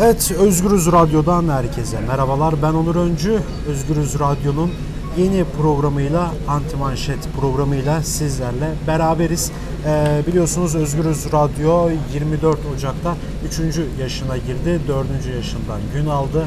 Evet, Özgürüz Radyo'dan herkese merhabalar. Ben Onur Öncü. Özgürüz Radyo'nun yeni programıyla, Antimanşet programıyla sizlerle beraberiz. Ee, biliyorsunuz Özgürüz Radyo 24 Ocak'ta 3. yaşına girdi. 4. yaşından gün aldı.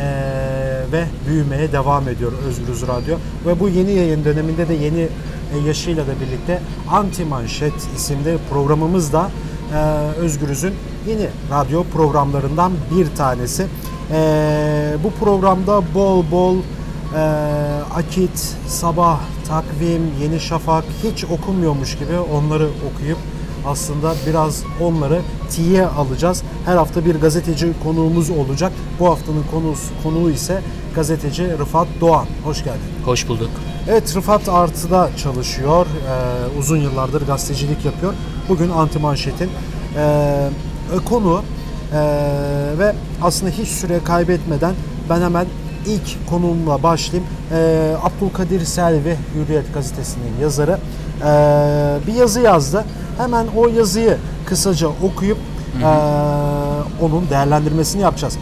Ee, ve büyümeye devam ediyor Özgürüz Radyo. Ve bu yeni yayın döneminde de yeni e, yaşıyla da birlikte Antimanşet isimli programımız da e, Özgürüz'ün yeni radyo programlarından bir tanesi. E, bu programda bol bol e, akit, sabah, takvim, yeni şafak hiç okunmuyormuş gibi onları okuyup aslında biraz onları tiye alacağız. Her hafta bir gazeteci konuğumuz olacak. Bu haftanın konusu, konuğu ise gazeteci Rıfat Doğan. Hoş geldin. Hoş bulduk. Evet Rıfat Artı'da çalışıyor. Ee, uzun yıllardır gazetecilik yapıyor. Bugün Anti Manşet'in e, konu e, ve aslında hiç süre kaybetmeden ben hemen ilk konumla başlayayım. E, Abdülkadir Selvi Hürriyet gazetesinin yazarı e, bir yazı yazdı. Hemen o yazıyı kısaca okuyup e, onun değerlendirmesini yapacağız.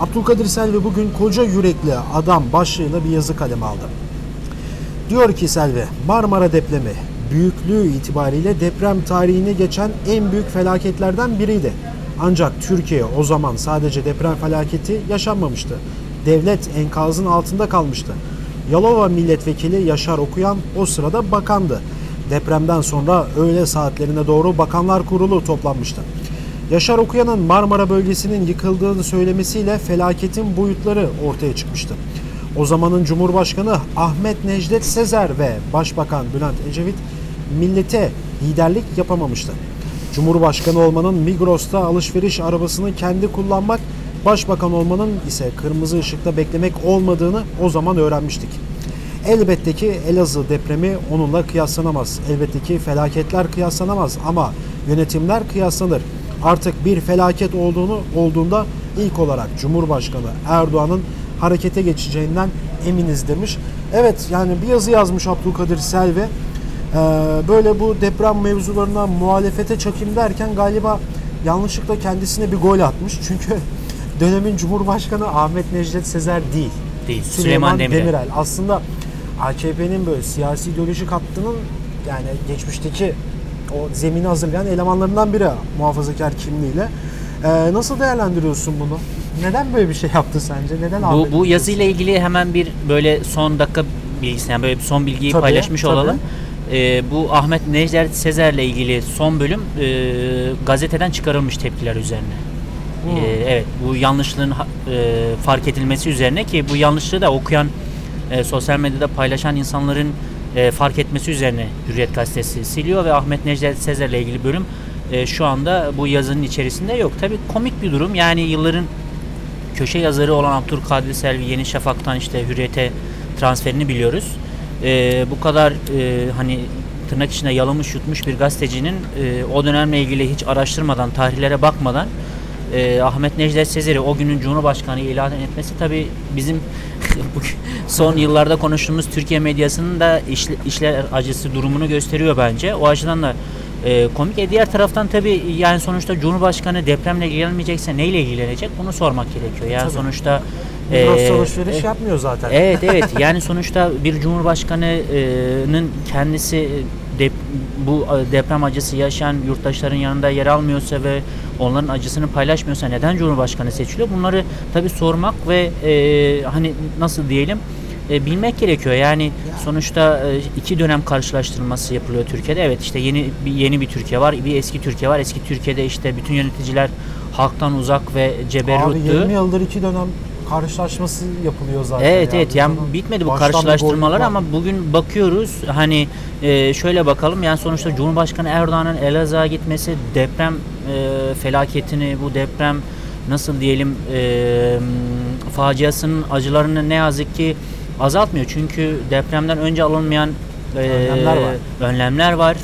Abdülkadir Selvi bugün koca yürekli adam başlığıyla bir yazı kaleme aldı. Diyor ki Selvi, Marmara depremi büyüklüğü itibariyle deprem tarihine geçen en büyük felaketlerden biriydi. Ancak Türkiye o zaman sadece deprem felaketi yaşanmamıştı. Devlet enkazın altında kalmıştı. Yalova milletvekili Yaşar Okuyan o sırada bakandı. Depremden sonra öğle saatlerine doğru bakanlar kurulu toplanmıştı. Yaşar Okuyan'ın Marmara bölgesinin yıkıldığını söylemesiyle felaketin boyutları ortaya çıkmıştı. O zamanın Cumhurbaşkanı Ahmet Necdet Sezer ve Başbakan Bülent Ecevit millete liderlik yapamamıştı. Cumhurbaşkanı olmanın Migros'ta alışveriş arabasını kendi kullanmak, başbakan olmanın ise kırmızı ışıkta beklemek olmadığını o zaman öğrenmiştik. Elbette ki Elazığ depremi onunla kıyaslanamaz. Elbette ki felaketler kıyaslanamaz ama yönetimler kıyaslanır. Artık bir felaket olduğunu olduğunda ilk olarak Cumhurbaşkanı Erdoğan'ın harekete geçeceğinden eminiz demiş. Evet yani bir yazı yazmış Abdülkadir Selvi. Ee, böyle bu deprem mevzularına muhalefete çakayım derken galiba yanlışlıkla kendisine bir gol atmış. Çünkü dönemin Cumhurbaşkanı Ahmet Necdet Sezer değil. Değil. Süleyman Demirel. Aslında AKP'nin böyle siyasi ideolojik hattının yani geçmişteki o zemini hazırlayan elemanlarından biri muhafazakar kimliğiyle. Ee, nasıl değerlendiriyorsun bunu? Neden böyle bir şey yaptı sence? Neden Bu, bu yazıyla ilgili hemen bir böyle son dakika bilgisi, yani böyle bir son bilgiyi Tabii, paylaşmış tabii. olalım. Ee, bu Ahmet Necdet Sezer'le ilgili son bölüm e, gazeteden çıkarılmış tepkiler üzerine. Hmm. Ee, evet, bu yanlışlığın e, fark edilmesi üzerine ki bu yanlışlığı da okuyan, e, sosyal medyada paylaşan insanların e, fark etmesi üzerine Hürriyet gazetesi siliyor ve Ahmet Necdet Sezer'le ilgili bölüm e, şu anda bu yazının içerisinde yok. Tabii komik bir durum. Yani yılların köşe yazarı olan Abdülkadir Selvi Yeni Şafak'tan işte Hürriyet'e transferini biliyoruz. Ee, bu kadar e, hani tırnak içinde yalamış yutmuş bir gazetecinin e, o dönemle ilgili hiç araştırmadan, tarihlere bakmadan e, Ahmet Necdet Sezer'i o günün Cumhurbaşkanı ilan etmesi tabi bizim son yıllarda konuştuğumuz Türkiye medyasının da işle- işler acısı durumunu gösteriyor bence. O açıdan da e, komik. E, diğer taraftan tabi yani sonuçta Cumhurbaşkanı depremle ilgilenmeyecekse neyle ilgilenecek bunu sormak gerekiyor. Yani Tabii. sonuçta Migros e, alışveriş e, yapmıyor zaten. Evet evet yani sonuçta bir cumhurbaşkanının kendisi dep- bu deprem acısı yaşayan yurttaşların yanında yer almıyorsa ve onların acısını paylaşmıyorsa neden cumhurbaşkanı seçiliyor? Bunları tabi sormak ve e, hani nasıl diyelim e, bilmek gerekiyor. Yani sonuçta e, iki dönem karşılaştırılması yapılıyor Türkiye'de. Evet işte yeni bir yeni bir Türkiye var, bir eski Türkiye var. Eski Türkiye'de işte bütün yöneticiler halktan uzak ve Abi ceberruttü. 20 yıldır iki dönem karşılaşması yapılıyor zaten. Evet ya. evet yani bitmedi bu karşılaştırmalar ama bugün bakıyoruz hani e, şöyle bakalım yani sonuçta Cumhurbaşkanı Erdoğan'ın Elazığ'a gitmesi deprem e, felaketini bu deprem nasıl diyelim e, faciasının acılarını ne yazık ki azaltmıyor. Çünkü depremden önce alınmayan e, Önlemler var. önlemler var.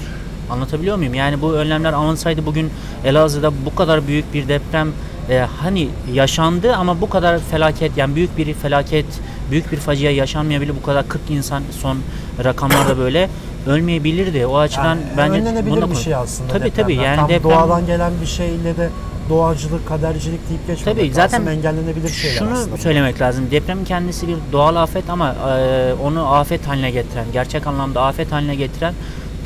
Anlatabiliyor muyum? Yani bu önlemler alınsaydı bugün Elazığ'da bu kadar büyük bir deprem e, hani yaşandı ama bu kadar felaket yani büyük bir felaket, büyük bir facia yaşanmayabilir. Bu kadar 40 insan son rakamlarda böyle ölmeyebilirdi. O açıdan Yani bence önlenebilir bununla bir şey aslında Tabii depremler. tabii yani Tam deprem doğadan gelen bir şeyle de doğacılık, kadercilik deyip geçmemek Tabii, zaten lazım. engellenebilir şeyler Şunu aslında. söylemek lazım. Deprem kendisi bir doğal afet ama e, onu afet haline getiren, gerçek anlamda afet haline getiren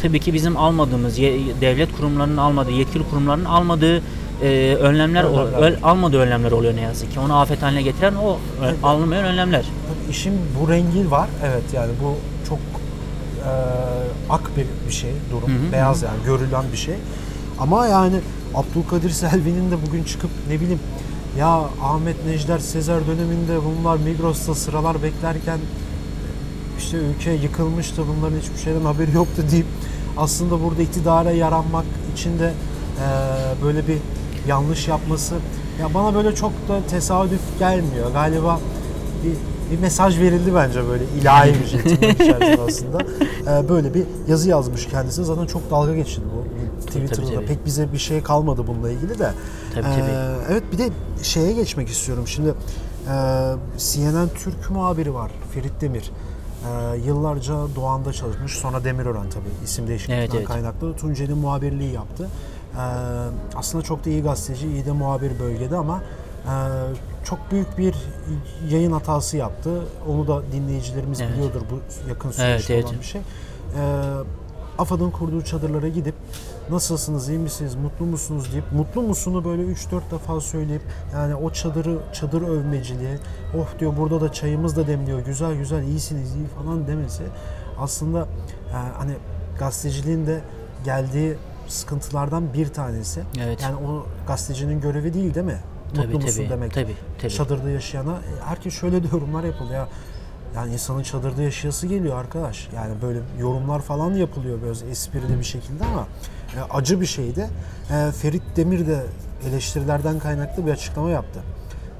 tabii ki bizim almadığımız, devlet kurumlarının almadığı, yetkili kurumların almadığı e, önlemler, ol- Önlemler. öl- almadığı önlemler oluyor ne yazık ki. Onu afet haline getiren o ö- alınmayan önlemler. Tabii işin bu rengi var. Evet yani bu çok e, ak bir, bir şey durum. Hı hı, Beyaz yani görülen bir şey. Ama yani Abdülkadir Selvi'nin de bugün çıkıp ne bileyim ya Ahmet Necder Sezer döneminde bunlar Migros'ta sıralar beklerken işte ülke yıkılmıştı bunların hiçbir şeyden haberi yoktu deyip aslında burada iktidara yaranmak için de e, böyle bir yanlış yapması ya bana böyle çok da tesadüf gelmiyor. Galiba bir, bir mesaj verildi bence böyle ilahi bir şey içerisinde aslında. E, böyle bir yazı yazmış kendisi. Zaten çok dalga geçildi bu Twitter'da. tabii. Pek bize bir şey kalmadı bununla ilgili de. Tabii, E, tabii. evet bir de şeye geçmek istiyorum. Şimdi e, CNN Türk muhabiri var Ferit Demir. E, yıllarca Doğan'da çalışmış. Sonra Demirören tabii isim değişikliğinden Evet, evet. kaynaklı. Tunceli muhabirliği yaptı. E, aslında çok da iyi gazeteci, iyi de muhabir bölgede ama e, çok büyük bir yayın hatası yaptı. Onu da dinleyicilerimiz Evet. biliyordur bu yakın süreçte Evet, evet. olan bir şey. E, AFAD'ın kurduğu çadırlara gidip nasılsınız, iyi misiniz, mutlu musunuz deyip mutlu musunu böyle 3-4 defa söyleyip yani o çadırı, çadır övmeciliği, oh diyor burada da çayımız da demliyor, güzel güzel iyisiniz iyi falan demesi aslında e, hani gazeteciliğin de geldiği sıkıntılardan bir tanesi. Evet. Yani o gazetecinin görevi değil değil mi? Tabii, mutlu musun tabii, demek. tabii, tabii. Çadırda yaşayana e, herkes şöyle de yorumlar yapılıyor ya. Yani insanın çadırda yaşayası geliyor arkadaş. Yani böyle yorumlar falan yapılıyor böyle esprili bir şekilde ama e, acı bir şeydi. E, Ferit Demir de eleştirilerden kaynaklı bir açıklama yaptı.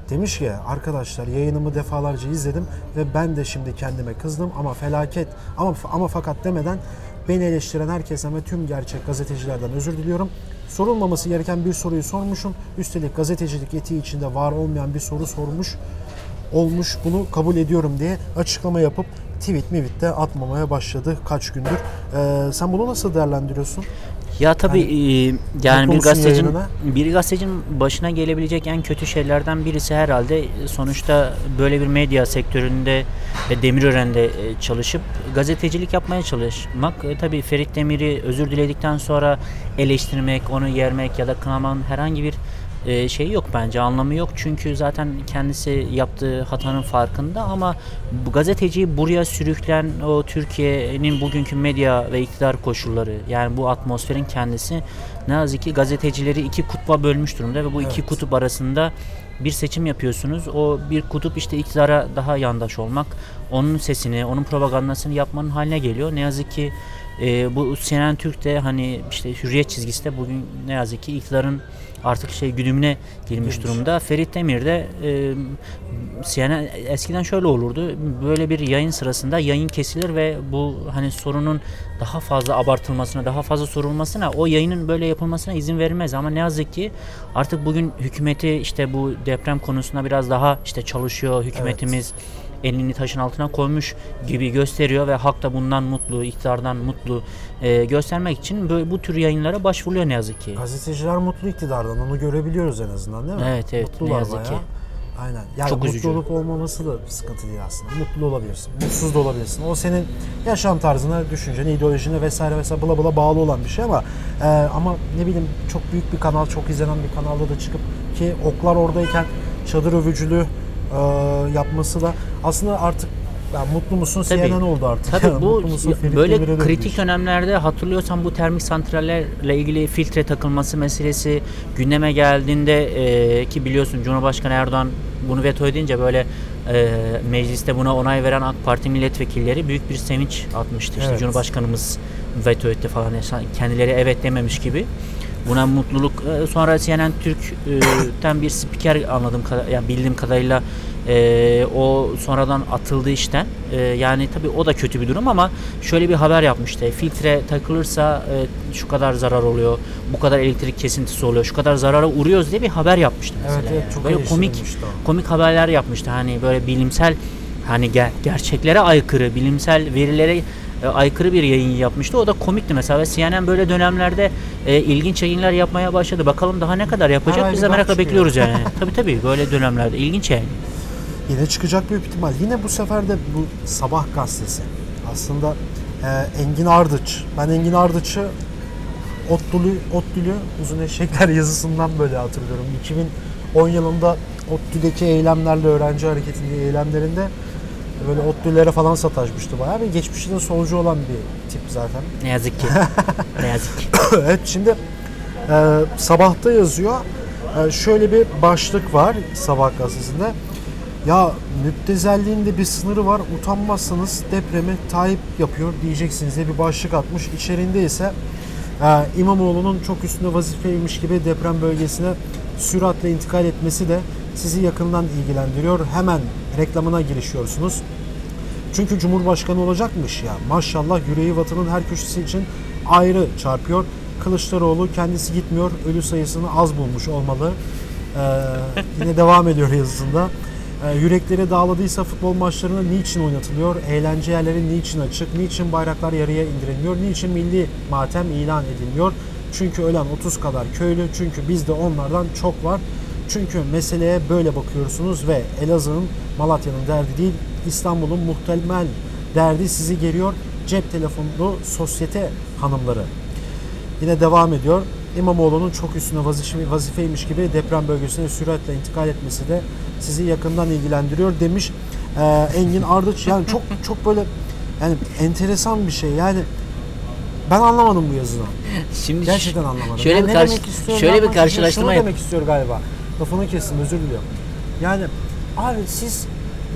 Demiş ki arkadaşlar yayınımı defalarca izledim ve ben de şimdi kendime kızdım ama felaket ama ama fakat demeden beni eleştiren herkesten ve tüm gerçek gazetecilerden özür diliyorum. Sorulmaması gereken bir soruyu sormuşum. Üstelik gazetecilik etiği içinde var olmayan bir soru sormuş olmuş bunu kabul ediyorum diye açıklama yapıp tweet mivit de atmamaya başladı kaç gündür. Ee, sen bunu nasıl değerlendiriyorsun? Ya tabii e, yani bir gazetecinin bir gazetecinin başına gelebilecek en kötü şeylerden birisi herhalde e, sonuçta böyle bir medya sektöründe ve Demirören'de e, çalışıp gazetecilik yapmaya çalışmak. E, tabii Ferit Demir'i özür diledikten sonra eleştirmek, onu yermek ya da kınamanın herhangi bir e, şey yok bence anlamı yok çünkü zaten kendisi yaptığı hatanın farkında ama bu gazeteciyi buraya sürüklen o Türkiye'nin bugünkü medya ve iktidar koşulları yani bu atmosferin kendisi ne yazık ki gazetecileri iki kutba bölmüş durumda ve bu iki Evet. kutup arasında bir seçim yapıyorsunuz. O bir kutup işte iktidara daha yandaş olmak, onun sesini, onun propagandasını yapmanın haline geliyor. Ne yazık ki e, bu CNN Türk'te hani işte hürriyet çizgisi de bugün ne yazık ki iktidarın artık şey güdümüne girmiş Girmiş. durumda. Ferit Demir de e, CNN eskiden şöyle olurdu. Böyle bir yayın sırasında yayın kesilir ve bu hani sorunun daha fazla abartılmasına, daha fazla sorulmasına, o yayının böyle yapılmasına izin verilmez. Ama ne yazık ki artık bugün hükümeti işte bu deprem konusunda biraz daha işte çalışıyor. Hükümetimiz elini taşın altına koymuş gibi gösteriyor ve halk da bundan mutlu, iktidardan mutlu e, göstermek için böyle, bu tür yayınlara başvuruyor ne yazık ki. Gazeteciler mutlu iktidardan onu görebiliyoruz en azından değil mi? Evet, evet, Mutlular ne yazık bayağı. ki. Aynen. Yani Çok mutlu üzücü. olup olmaması da sıkıntı değil aslında. Mutlu olabilirsin, mutsuz da olabilirsin. O senin yaşam tarzına, düşüncene, ideolojine vesaire vesaire bla bla bağlı olan bir şey ama e, ama ne bileyim çok büyük bir kanal, çok izlenen bir kanalda da çıkıp ki oklar oradayken çadır övücülüğü yapması da aslında artık ya mutlu musun Tabii. CNN oldu artık. Tabii Yani bu musun böyle kritik dönemlerde hatırlıyorsan bu termik santrallerle ilgili filtre takılması meselesi gündeme geldiğinde e, ki biliyorsun Cumhurbaşkanı Erdoğan bunu veto edince böyle e, mecliste buna onay veren AK Parti milletvekilleri büyük bir sevinç atmıştı. İşte Evet. Cumhurbaşkanımız veto etti falan. Yani kendileri evet dememiş gibi. Buna mutluluk. e, Sonra CNN Türk'ten bir spiker anladığım kadar, yani bildiğim kadarıyla e, o sonradan atıldı işten. E, yani tabii o da kötü bir durum ama şöyle bir haber yapmıştı. Filtre takılırsa e, şu kadar zarar oluyor, bu kadar elektrik kesintisi oluyor, şu kadar zarara uğruyoruz diye bir haber yapmıştı mesela. Evet, evet, yani. çok böyle komik komik haberler yapmıştı. Hani böyle bilimsel hani ger- gerçeklere aykırı, bilimsel verilere e, aykırı bir yayın yapmıştı. O da komikti mesela. Ve CNN böyle dönemlerde e, ilginç yayınlar yapmaya başladı. Bakalım daha ne kadar yapacak Her biz de merakla çıkıyor. bekliyoruz yani. tabii tabii böyle dönemlerde ilginç yani. Yine çıkacak büyük ihtimal. Yine bu sefer de bu Sabah gazetesi. Aslında e, Engin Ardıç. Ben Engin Ardıç'ı Ottülü, Ottülü Uzun Eşekler yazısından böyle hatırlıyorum. 2010 yılında ODTÜ'deki eylemlerle öğrenci hareketinde eylemlerinde böyle ODTÜ'lere falan sataşmıştı bayağı ve geçmişte de solcu olan bir tip zaten. Ne yazık ki. ne yazık ki. evet şimdi e, sabahta yazıyor. E, şöyle bir başlık var sabah gazetesinde. Ya müptezelliğin de bir sınırı var. Utanmazsanız depremi Tayyip yapıyor diyeceksiniz diye bir başlık atmış. İçerinde ise e, İmamoğlu'nun çok üstünde vazifeymiş gibi deprem bölgesine süratle intikal etmesi de sizi yakından ilgilendiriyor. Hemen reklamına girişiyorsunuz. Çünkü Cumhurbaşkanı olacakmış ya. Maşallah yüreği vatanın her köşesi için ayrı çarpıyor. Kılıçdaroğlu kendisi gitmiyor. Ölü sayısını az bulmuş olmalı. Ee, yine devam ediyor yazısında. Ee, yürekleri dağladıysa futbol maçlarına niçin oynatılıyor? Eğlence yerleri niçin açık? Niçin bayraklar yarıya indirilmiyor? Niçin milli matem ilan edilmiyor? Çünkü ölen 30 kadar köylü. Çünkü bizde onlardan çok var. Çünkü meseleye böyle bakıyorsunuz ve Elazığ'ın, Malatya'nın derdi değil, İstanbul'un muhtemel derdi sizi geriyor. Cep telefonlu sosyete hanımları. Yine devam ediyor. İmamoğlu'nun çok üstüne vazife, vazifeymiş gibi deprem bölgesine süratle intikal etmesi de sizi yakından ilgilendiriyor demiş Ee, Engin Ardıç. Yani çok çok böyle yani enteresan bir şey. Yani ben anlamadım bu yazını. Şimdi Gerçekten anlamadım. Şöyle Yani bir karşı- şöyle bir karşılaştırma yap- demek istiyor galiba. Lafını kestim özür diliyorum. Yani abi siz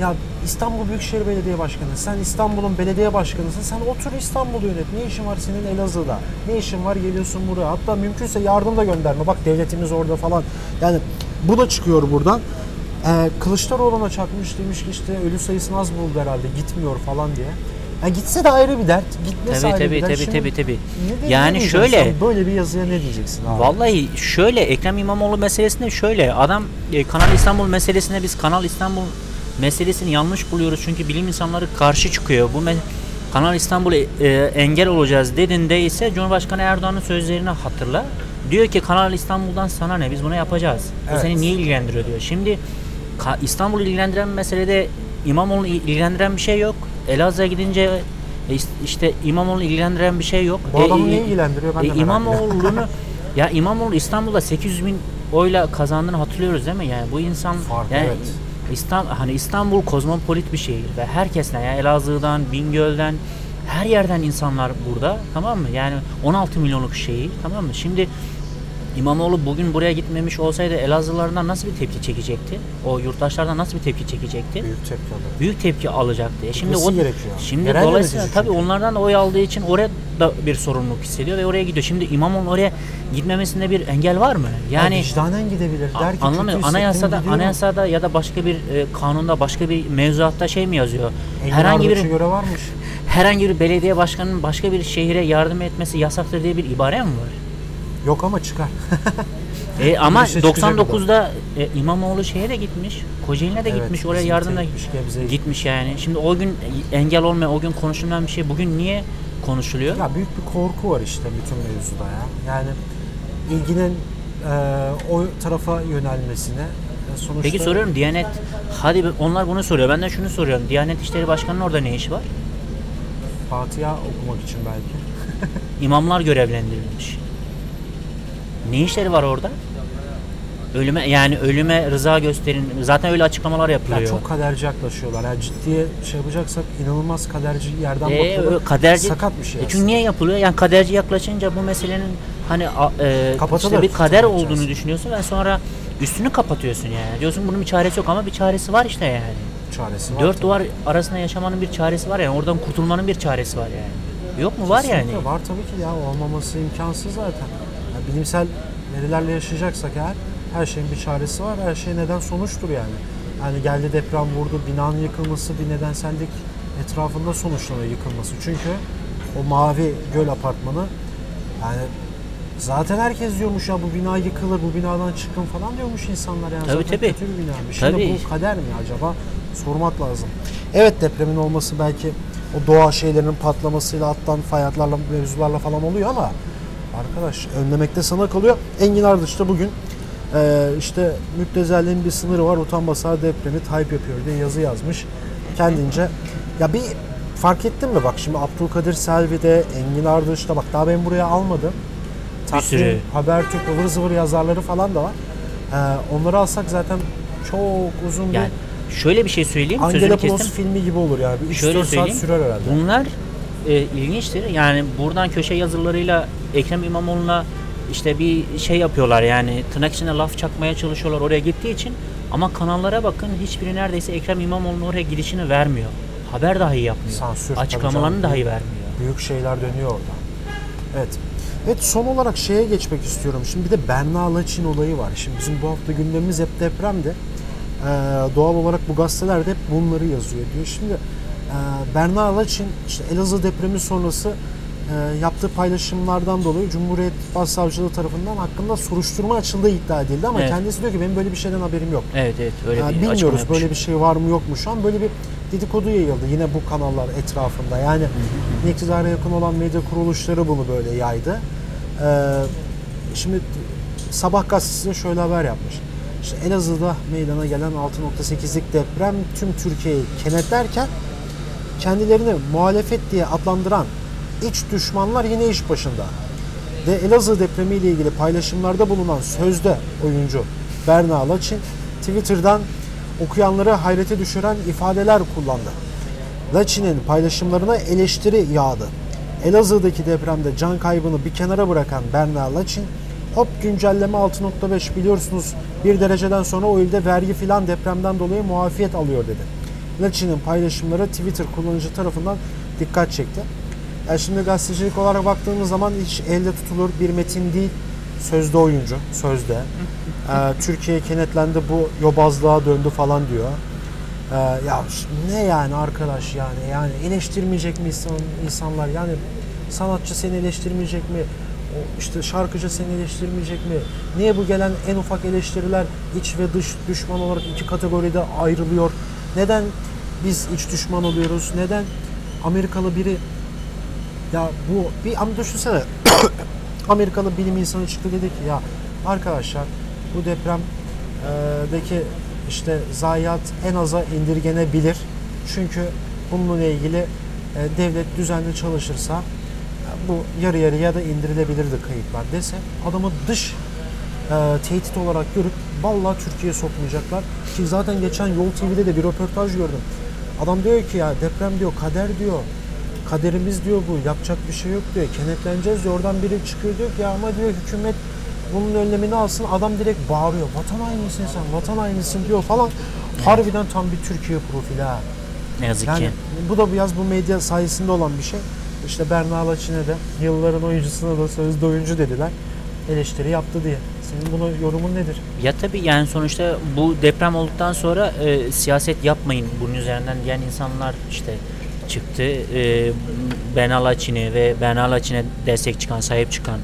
ya İstanbul Büyükşehir Belediye Başkanı, sen İstanbul'un belediye başkanısın. Sen otur İstanbul'u yönet. Ne işin var senin Elazığ'da? Ne işin var geliyorsun buraya? Hatta mümkünse yardım da gönderme. Bak devletimiz orada falan. Yani bu da çıkıyor buradan. Ee, Kılıçdaroğlu'na çakmış demiş ki işte ölü sayısını az buldu herhalde gitmiyor falan diye. Ya gitse de ayrı bir dert, gitmese Tabii ayrı tabii bir dert. tabii Şimdi tabii tabii. Yani şöyle böyle bir yazıya ne diyeceksin abi? Vallahi şöyle Ekrem İmamoğlu meselesinde şöyle adam e, Kanal İstanbul meselesine biz Kanal İstanbul meselesini yanlış buluyoruz çünkü bilim insanları karşı çıkıyor. Bu Kanal İstanbul'a e, engel olacağız dediğinde ise Cumhurbaşkanı Erdoğan'ın sözlerini hatırla. Diyor ki Kanal İstanbul'dan sana ne biz bunu yapacağız. Bu Evet. seni niye ilgilendiriyor diyor. Şimdi İstanbul'u ilgilendiren meselede İmamoğlu'nu ilgilendiren bir şey yok. Elazığ'a gidince e, işte İmamoğlu'nu ilgilendiren bir şey yok. Bu adamı E, niye e, ilgilendiriyor ben de e, merak. İmamoğlu'nu ya İmamoğlu İstanbul'da 800 bin oyla kazandığını hatırlıyoruz değil mi? Yani bu insan Fark, yani evet. İstanbul hani İstanbul kozmopolit bir şehir ve herkesten yani Elazığ'dan, Bingöl'den her yerden insanlar burada tamam mı? Yani 16 milyonluk şehir tamam mı? Şimdi İmamoğlu bugün buraya gitmemiş olsaydı Elazığlılardan nasıl bir tepki çekecekti? O yurttaşlardan nasıl bir tepki çekecekti? Büyük tepki alıyor. büyük tepki alacaktı. E Şimdi Gitmesi o gerekiyor. şimdi Yerel dolayısıyla yönetici tabii çünkü. onlardan da oy aldığı için oraya da bir sorumluluk hissediyor ve oraya gidiyor. Şimdi İmamoğlu oraya gitmemesinde bir engel var mı? Yani Yani vicdanen gidebilir. a- Der ki anlamıyorum. kötü hissettim, Anayasada gidiyorum. anayasada ya da başka bir e, kanunda başka bir mevzuatta şey mi yazıyor? Engin herhangi bir Ardıç'a göre varmış. herhangi bir belediye başkanının başka bir şehire yardım etmesi yasaktır diye bir ibare mi var? Yok ama çıkar. E, ama Birisi çıkacak 99'da e, İmamoğlu şeye de gitmiş. Kocaeli'ne de Evet, gitmiş. Oraya İzmit'e yardım da gitmiş, Gebze'ye gitmiş yani. Şimdi o gün engel olmayan, o gün konuşulan bir şey bugün niye konuşuluyor? Ya büyük bir korku var işte bütün mevzuda ya. Yani ilginin e, o tarafa yönelmesine e, sonuçta Peki soruyorum Diyanet hadi be- onlar bunu soruyor. Ben de şunu soruyorum. Diyanet İşleri Başkanı'nın orada ne işi var? Fatiha okumak için belki. İmamlar görevlendirilmiş. Ne işleri var orada? Ölüme yani ölüme rıza gösterin. Zaten öyle açıklamalar yapılıyor. Ya çok kaderci yaklaşıyorlar. Yani ciddiye şey yapacaksak inanılmaz kaderci yerden Ee, bakıyorlar. kaderci Sakat bir şey E çünkü niye yapılıyor? Yani kaderci yaklaşınca bu meselenin hani e, Kapatılır işte bir kader olduğunu düşünüyorsun ve sonra üstünü kapatıyorsun yani. Diyorsun bunun bir çaresi yok ama bir çaresi var işte yani. çaresi var. Dört tabii. duvar arasında yaşamanın bir çaresi var yani. Oradan kurtulmanın bir çaresi var yani. Yok mu? Var yani. Var tabii ki ya olmaması imkansız zaten. Bilimsel verilerle yaşayacaksak eğer her şeyin bir çaresi var. Her şey neden sonuçtur yani. Yani geldi deprem vurdu, binanın yıkılması bir nedensellik etrafında sonuçlanıyor yıkılması. Çünkü o mavi göl apartmanı yani zaten herkes diyormuş ya bu bina yıkılır, bu binadan çıkın falan diyormuş insanlar yani. Tabii, zaten tabii. kötü bir binaymış. Şimdi Tabii. bu kader mi acaba? Sormak lazım. Evet depremin olması belki o doğa şeylerinin patlamasıyla alttan fayatlarla mevzularla falan oluyor ama arkadaş önlemekte sana kalıyor. Engin Ardıç da bugün e, işte müptezelliğin bir sınırı var utan basar depremi Tayyip yapıyor diye yazı yazmış kendince. Ya bir fark ettin mi bak şimdi Abdülkadir Selvi'de Engin Ardıç'ta bak daha ben buraya almadım. Takvim, sürü. Habertürk, ıvır zıvır yazarları falan da var. E, onları alsak zaten çok uzun Yani bir şöyle bir şey söyleyeyim. Angelopoulou kestim. filmi gibi olur yani. Bir Şöyle 3-4 saat sürer herhalde. Bunlar e, ilginçtir. Yani buradan köşe yazılarıyla Ekrem İmamoğlu'na işte bir şey yapıyorlar yani tırnak içinde laf çakmaya çalışıyorlar oraya gittiği için ama kanallara bakın hiçbiri neredeyse Ekrem İmamoğlu'nun oraya gidişini vermiyor. Haber dahi yapmıyor. Sansür, Açıklamalarını dahi vermiyor. Büyük şeyler dönüyor orada. Evet. Evet son olarak şeye geçmek istiyorum. Şimdi bir de Berna Laçin olayı var. Şimdi bizim bu hafta gündemimiz hep depremde. Ee, doğal olarak bu gazetelerde hep bunları yazıyor diyor. Şimdi Berna Laçin işte Elazığ depremi sonrası e, yaptığı paylaşımlardan dolayı Cumhuriyet Başsavcılığı tarafından hakkında soruşturma açıldığı iddia edildi ama Evet. kendisi diyor ki benim böyle bir şeyden haberim yok. Evet evet öyle Ha, bir bilmiyoruz böyle bir şey var mı yok mu şu an böyle bir dedikodu yayıldı yine bu kanallar etrafında yani iktidara yakın olan medya kuruluşları bunu böyle yaydı. Ee, şimdi Sabah gazetesi de şöyle haber yapmış. İşte Elazığ'da meydana gelen 6.8'lik deprem tüm Türkiye'yi kenetlerken kendilerini muhalefet diye adlandıran iç düşmanlar yine iş başında. Ve Elazığ depremiyle ilgili paylaşımlarda bulunan sözde oyuncu Berna Laçin Twitter'dan okuyanları hayrete düşüren ifadeler kullandı. Laçin'in paylaşımlarına eleştiri yağdı. Elazığ'daki depremde can kaybını bir kenara bırakan Berna Laçin, hop güncelleme 6.5 biliyorsunuz bir dereceden sonra o ilde vergi filan depremden dolayı muafiyet alıyor dedi. Laçin'in paylaşımları Twitter kullanıcı tarafından dikkat çekti. Yani şimdi gazetecilik olarak baktığımız zaman hiç elde tutulur bir metin değil. Sözde oyuncu, sözde. Ee, Türkiye kenetlendi bu yobazlığa döndü falan diyor. Ee, ya ne yani arkadaş yani yani eleştirmeyecek mi insan, insanlar yani sanatçı seni eleştirmeyecek mi? O işte şarkıcı seni eleştirmeyecek mi? Niye bu gelen en ufak eleştiriler iç ve dış düşman olarak iki kategoride ayrılıyor? Neden biz iç düşman oluyoruz? Neden Amerikalı biri ya bu bir ama düşünsene Amerikalı bilim insanı çıktı dedi ki ya arkadaşlar bu depremdeki işte zayiat en aza indirgenebilir. Çünkü bununla ilgili e, devlet düzenli çalışırsa e, bu yarı yarıya da indirilebilirdi kayıplar dese adamı dış e, tehdit olarak görüp vallahi Türkiye'ye sokmayacaklar. Ki zaten geçen Yol TV'de de bir röportaj gördüm. Adam diyor ki ya deprem diyor kader diyor. Kaderimiz diyor bu. Yapacak bir şey yok diyor. Kenetleneceğiz diyor. Oradan biri çıkıyor diyor ki ya ama diyor hükümet bunun önlemini alsın. Adam direkt bağırıyor. Vatan hainisin sen. Vatan hainisin diyor falan. Harbiden tam bir Türkiye profili ha. Ne yazık Yani ki. bu da biraz bu medya sayesinde olan bir şey. İşte Berna Laçin'e de yılların oyuncusuna da sözde oyuncu dediler. Eleştiri yaptı diye. Senin buna yorumun nedir? Ya tabii yani sonuçta bu deprem olduktan sonra e, siyaset yapmayın bunun üzerinden diyen insanlar işte çıktı. E, Benalaçin'i ve Benalaçin'e destek çıkan, sahip çıkan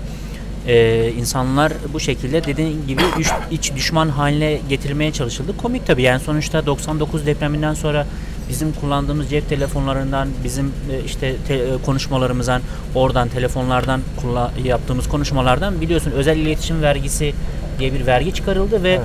e, insanlar bu şekilde dediğin gibi iç, iç düşman haline getirilmeye çalışıldı. Komik tabii yani sonuçta 99 depreminden sonra bizim kullandığımız cep telefonlarından, bizim e, işte te- e, konuşmalarımızdan, oradan telefonlardan yaptığımız konuşmalardan biliyorsun özel iletişim vergisi diye bir vergi çıkarıldı ve Evet.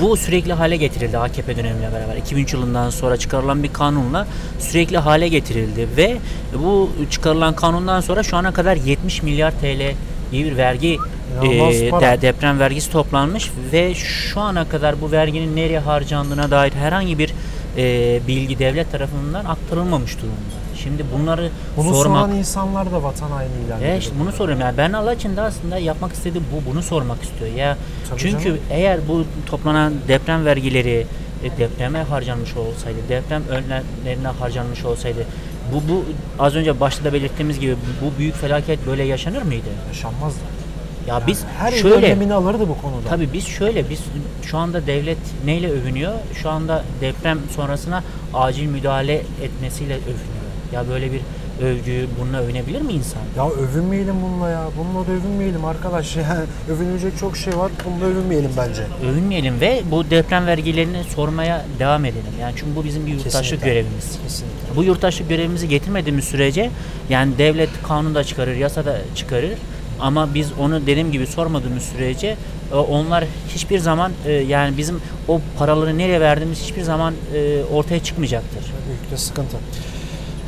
bu sürekli hale getirildi AKP dönemiyle beraber. 2003 yılından sonra çıkarılan bir kanunla sürekli hale getirildi ve bu çıkarılan kanundan sonra şu ana kadar 70 milyar TL gibi bir vergi e, de- deprem vergisi toplanmış ve şu ana kadar bu verginin nereye harcandığına dair herhangi bir e, bilgi devlet tarafından aktarılmamış durumda. Şimdi bunları Bunu sormak soran insanlar da vatan haini ilan ya işte bunu soruyorum yani ben Allah için de aslında yapmak istediği bu bunu sormak istiyor ya Tabii çünkü canım. eğer bu toplanan deprem vergileri e, depreme harcanmış olsaydı deprem önlemlerine harcanmış olsaydı bu bu az önce başta da belirttiğimiz gibi bu büyük felaket böyle yaşanır mıydı? Yaşanmazlar. Ya biz Her şöyle önlemini alırdı bu konuda. Tabii biz şöyle biz şu anda devlet neyle övünüyor? Şu anda deprem sonrasına acil müdahale etmesiyle övünüyor. Ya böyle bir övgü, bununla övünebilir mi insan? Ya övünmeyelim bununla ya. Bununla da övünmeyelim arkadaş. Yani övünülecek çok şey var. Bununla övünmeyelim bence. Övünmeyelim ve bu deprem vergilerini sormaya devam edelim. Yani çünkü bu bizim bir yurttaşlık Kesinlikle. görevimiz. Kesinlikle. Bu yurttaşlık görevimizi getirmediğimiz sürece yani devlet kanun da çıkarır, yasa da çıkarır. Ama biz onu dediğim gibi sormadığımız sürece e, onlar hiçbir zaman e, yani bizim o paraları nereye verdiğimiz hiçbir zaman e, ortaya çıkmayacaktır. Büyük de sıkıntı.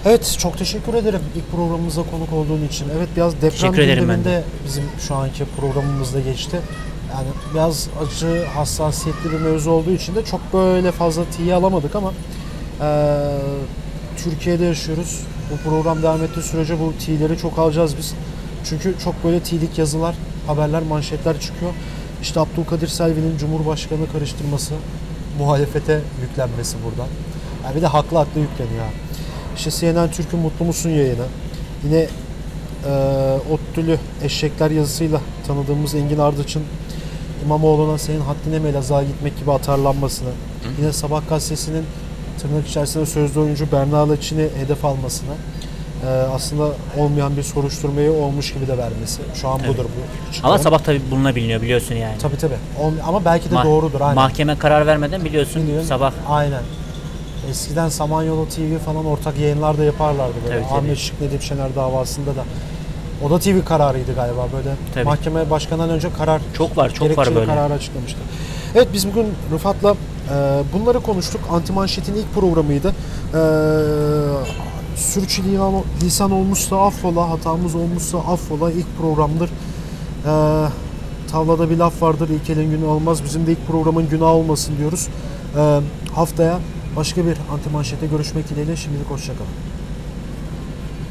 Evet çok teşekkür ederim ilk programımıza konuk olduğun için. Evet biraz deprem ben de. gündeminde bizim şu anki programımızda geçti. Yani biraz acı, hassasiyetli bir mevzu olduğu için de çok böyle fazla tiye alamadık ama eee, Türkiye'de yaşıyoruz. Bu program devam ettiği sürece bu tiyeleri çok alacağız biz. Çünkü çok böyle tilik yazılar, haberler, manşetler çıkıyor. İşte Abdülkadir Selvi'nin Cumhurbaşkanı karıştırması, muhalefete yüklenmesi buradan. Yani bir de haklı haklı yükleniyor. İşte CNN Türk'ün Mutlu Musun yayını. Yine e, Ottülü Eşekler yazısıyla tanıdığımız Engin Ardıç'ın İmamoğlu'na senin haddine mi Elazığ'a gitmek gibi atarlanmasını. Yine Sabah gazetesinin tırnak içerisinde sözlü oyuncu Berna Laçin'i hedef almasını. E, aslında olmayan bir soruşturmayı olmuş gibi de vermesi. Şu an budur bu. Ama çıkan. sabah tabii bununla biliniyor biliyorsun yani. Tabii tabii. Ama belki de Ma- doğrudur. Aynen. Mahkeme karar vermeden biliyorsun Biliyorum. sabah Aynen. Eskiden Samanyolu TV falan ortak yayınlar da yaparlardı böyle. Tabii, tabii. Ahmet Şık Nedip Şener davasında da. O da TV kararıydı galiba böyle. Tabii. Mahkeme başkanından önce karar Çok var, çok var böyle. kararı açıklamıştı. Evet biz bugün Rıfat'la e, bunları konuştuk. Antimanşet'in ilk programıydı. E, sürçülisan lisan olmuşsa affola, hatamız olmuşsa affola ilk programdır. E, tavlada bir laf vardır, ilkelin günü olmaz. Bizim de ilk programın günah olmasın diyoruz. E, haftaya başka bir antimanşete görüşmek dileğiyle şimdilik hoşçakalın.